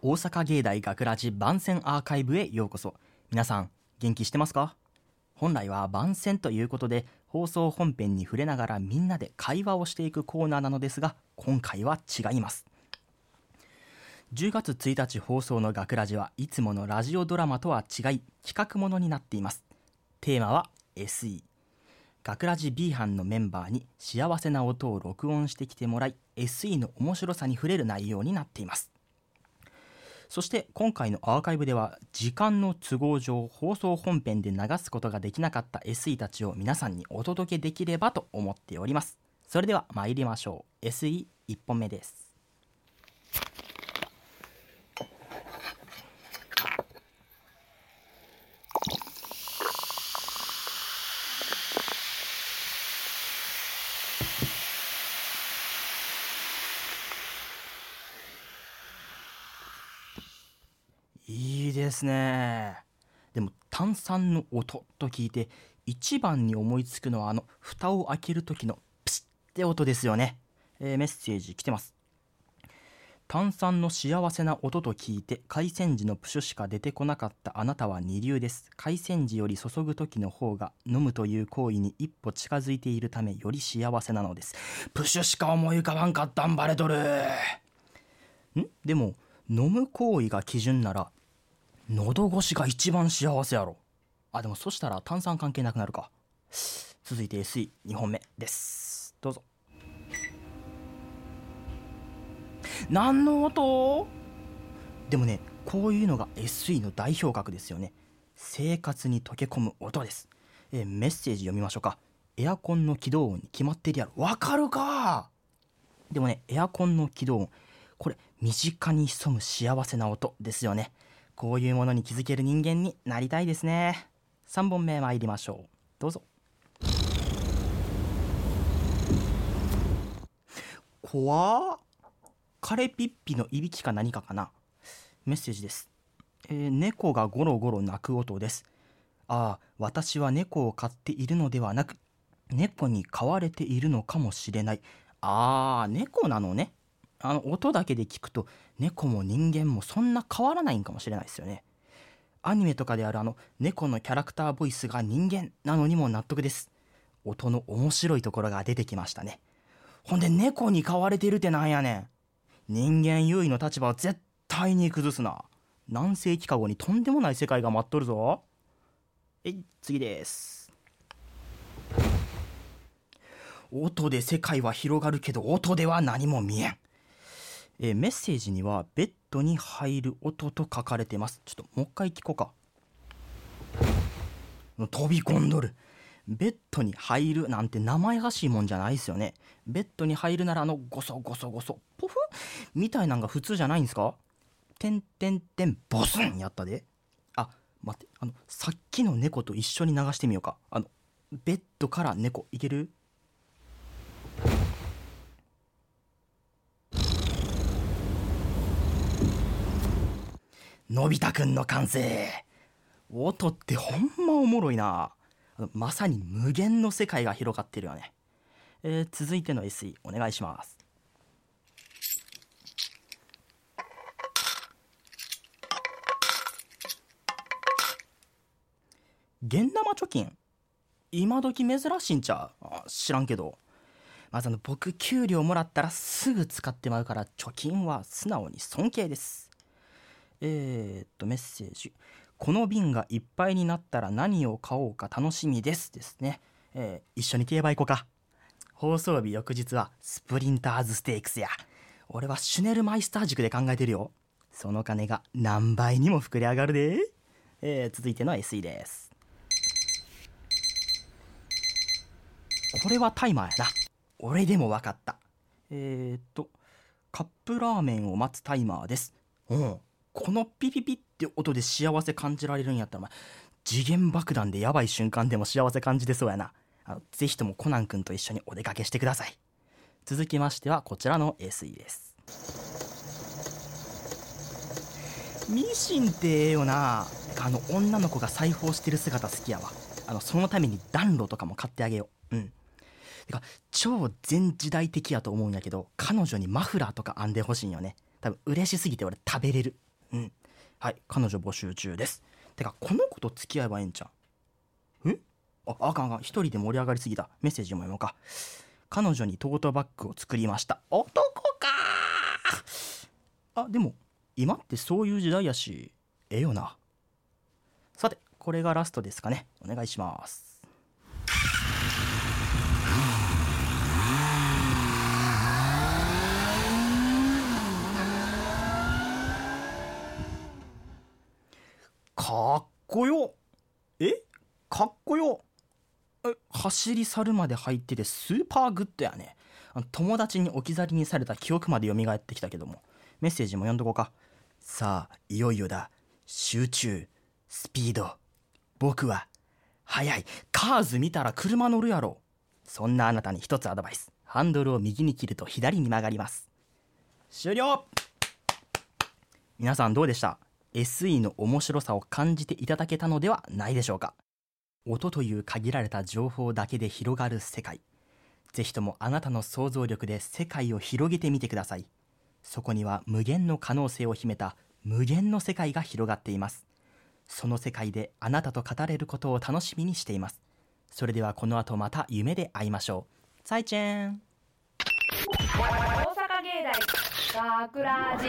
大阪芸大学ラジ番宣アーカイブへようこそ。皆さん元気してますか？本来は番宣ということで放送本編に触れながらみんなで会話をしていくコーナーなのですが今回は違います。10月1日放送の学ラジはいつものラジオドラマとは違い企画ものになっています。テーマは SE 学ラジ B 班のメンバーに幸せな音を録音してきてもらい SE の面白さに触れる内容になっています。そして今回のアーカイブでは時間の都合上放送本編で流すことができなかった SE たちを皆さんにお届けできればと思っております。それでは参りましょう。SE1 本目です。ですね。でも炭酸の音と聞いて一番に思いつくのはあの蓋を開ける時のプシッって音ですよね、えーメッセージ来てます。炭酸の幸せな音と聞いて海鮮時のプシュしか出てこなかったあなたは二流です。海鮮時より注ぐ時の方が飲むという行為に一歩近づいているためより幸せなのです。プシュしか思い浮かばんかったんバレとる。ん？でも飲む行為が基準なら喉越しが一番幸せやろ。あでもそしたら炭酸関係なくなるか。続いて SE2 本目です。どうぞ。何の音？でもねこういうのが SE の代表格ですよね。生活に溶け込む音です、えーメッセージ読みましょうか。エアコンの起動音に決まってるやろ。わかるか？でもねエアコンの起動音。これ身近に潜む幸せな音ですよね。こういうものに気づける人間になりたいですね。3本目参りましょう。どうぞ。怖っカレピッピのいびきか何かかな？メッセージです、えー猫がゴロゴロ鳴く音です。ああ私は猫を飼っているのではなく猫に飼われているのかもしれない。ああ猫なのね。あの音だけで聞くと猫も人間もそんな変わらないんかもしれないですよね。アニメとかであるあの猫のキャラクターボイスが人間なのにも納得です。音の面白いところが出てきましたね。ほんで猫に飼われてるってなんやねん。人間優位の立場を絶対に崩すな。何世紀か後にとんでもない世界が待っとるぞ。えい次です。音で世界は広がるけど音では何も見えん。えーメッセージにはベッドに入る音と書かれています。ちょっともう一回聞こうか。飛び込んどる。ベッドに入るなんて名前らしいもんじゃないですよね。ベッドに入るならあのゴソゴソゴソポフ？みたいなんが普通じゃないんですか？てんてんてんボスンやったで。あ待ってあのさっきの猫と一緒に流してみようか。あのベッドから猫いける？のび太くんの完成。音ってほんまおもろいな。まさに無限の世界が広がってるよね、えー続いての SE お願いします。現生貯金。今時珍しいんちゃう？知らんけど。まずあの僕給料もらったらすぐ使ってまうから貯金は素直に尊敬です。えー、っとメッセージ。この瓶がいっぱいになったら何を買おうか楽しみですですね、えー一緒に競馬行こうか。放送日翌日はスプリンターズステークスや。俺はシュネルマイスター塾で考えてるよ。その金が何倍にも膨れ上がるで、えー続いての SE です。これはタイマーやな。俺でも分かった。えー、っとカップラーメンを待つタイマーです。うん。このピピピって音で幸せ感じられるんやったら、お前次元爆弾でやばい瞬間でも幸せ感じてそうやな。あのぜひともコナン君と一緒にお出かけしてください。続きましてはこちらの SE です。ミシンってええよな。あの女の子が裁縫してる姿好きやわ。あのそのために暖炉とかも買ってあげよう。うん。てか超全時代的やと思うんやけど彼女にマフラーとか編んでほしいんよね。多分嬉しすぎて俺食べれる。うん。はい彼女募集中です。てかこの子と付き合えばええんちゃう？え？ああかんあかん。一人で盛り上がりすぎた。メッセージも読もうか。彼女にトートバッグを作りました。男かあでも今ってそういう時代やしええよな。さてこれがラストですかね。お願いします。かっこよ。え？かっこよ。走り去るまで入っててスーパーグッドやね。友達に置き去りにされた記憶まで蘇ってきたけども。メッセージも読んどこうか。さあいよいよだ。集中。スピード。僕は速い。カーズ見たら車乗るやろ。そんなあなたに一つアドバイス。ハンドルを右に切ると左に曲がります。終了。皆さんどうでした？SE の面白さを感じていただけたのではないでしょうか。音という限られた情報だけで広がる世界。ぜひともあなたの想像力で世界を広げてみてください。そこには無限の可能性を秘めた無限の世界が広がっています。その世界であなたと語れることを楽しみにしています。それではこの後また夢で会いましょう。再见。大阪芸大学ラジ